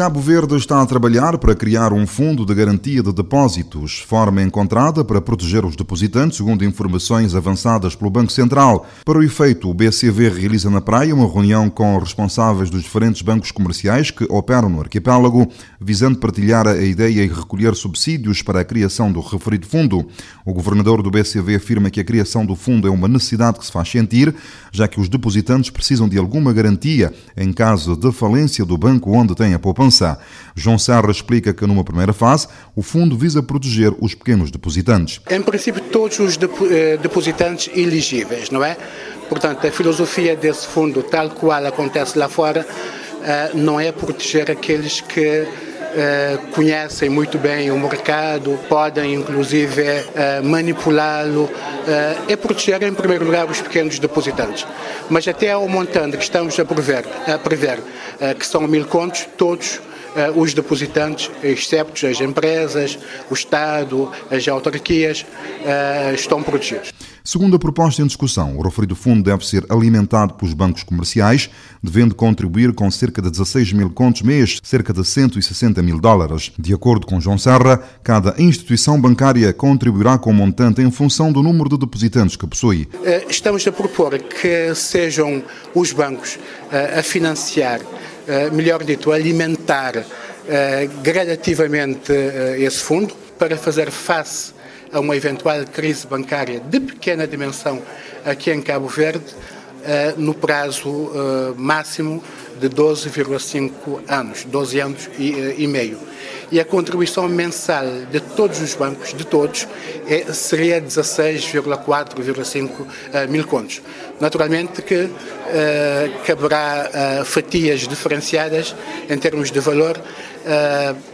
Cabo Verde está a trabalhar para criar um fundo de garantia de depósitos, forma encontrada para proteger os depositantes, segundo informações avançadas pelo Banco Central. Para o efeito, o BCV realiza na praia uma reunião com responsáveis dos diferentes bancos comerciais que operam no arquipélago, visando partilhar a ideia e recolher subsídios para a criação do referido fundo. O governador do BCV afirma que a criação do fundo é uma necessidade que se faz sentir, já que os depositantes precisam de alguma garantia em caso de falência do banco onde têm a poupança João Serra explica que, numa primeira fase, o fundo visa proteger os pequenos depositantes. Em princípio, todos os eh, depositantes elegíveis, não é? Portanto, a filosofia desse fundo, tal qual acontece lá fora, eh, não é proteger aqueles que Uh, conhecem muito bem o mercado, podem inclusive uh, manipulá-lo, uh, é proteger em primeiro lugar os pequenos depositantes. Mas até ao montante que estamos a prever, a prever que são mil contos, todos os depositantes, excepto as empresas, o Estado, as autarquias, estão protegidos. Segundo a proposta em discussão, o referido fundo deve ser alimentado pelos bancos comerciais, devendo contribuir com cerca de 16 mil contos mês, cerca de 160 mil dólares. De acordo com João Serra, cada instituição bancária contribuirá com o montante em função do número de depositantes que possui. Eh, estamos a propor que sejam os bancos eh, a financiar, eh, melhor dito, a alimentar gradativamente esse fundo para fazer face a uma eventual crise bancária de pequena dimensão aqui em Cabo Verde, eh, no prazo eh, máximo de 12,5 anos, 12 anos e, eh, e, meio. E a contribuição mensal de todos os bancos, de todos, é, seria 16,4,5 mil contos. Naturalmente que caberá fatias diferenciadas em termos de valor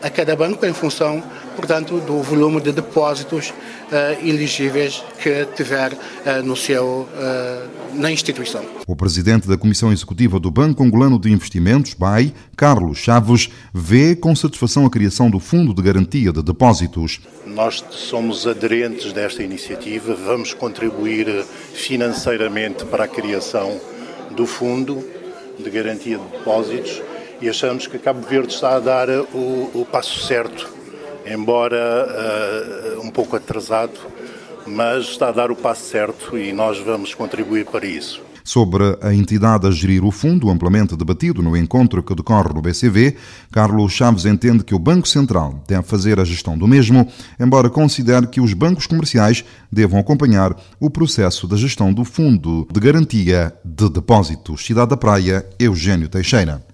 a cada banco em função portanto, do volume de depósitos uh, elegíveis que tiver uh, no seu, uh, na instituição. O presidente da Comissão Executiva do Banco Angolano de Investimentos, BAI, Carlos Chaves, vê com satisfação a criação do Fundo de Garantia de Depósitos. Nós somos aderentes desta iniciativa, vamos contribuir financeiramente para a criação do Fundo de Garantia de Depósitos e achamos que Cabo Verde está a dar o, o passo certo embora uh, um pouco atrasado, mas está a dar o passo certo e nós vamos contribuir para isso. Sobre a entidade a gerir o fundo, amplamente debatido no encontro que decorre no BCV, Carlos Chaves entende que o Banco Central deve fazer a gestão do mesmo, embora considere que os bancos comerciais devam acompanhar o processo da gestão do Fundo de Garantia de Depósitos. Cidade da Praia, Eugênio Teixeira.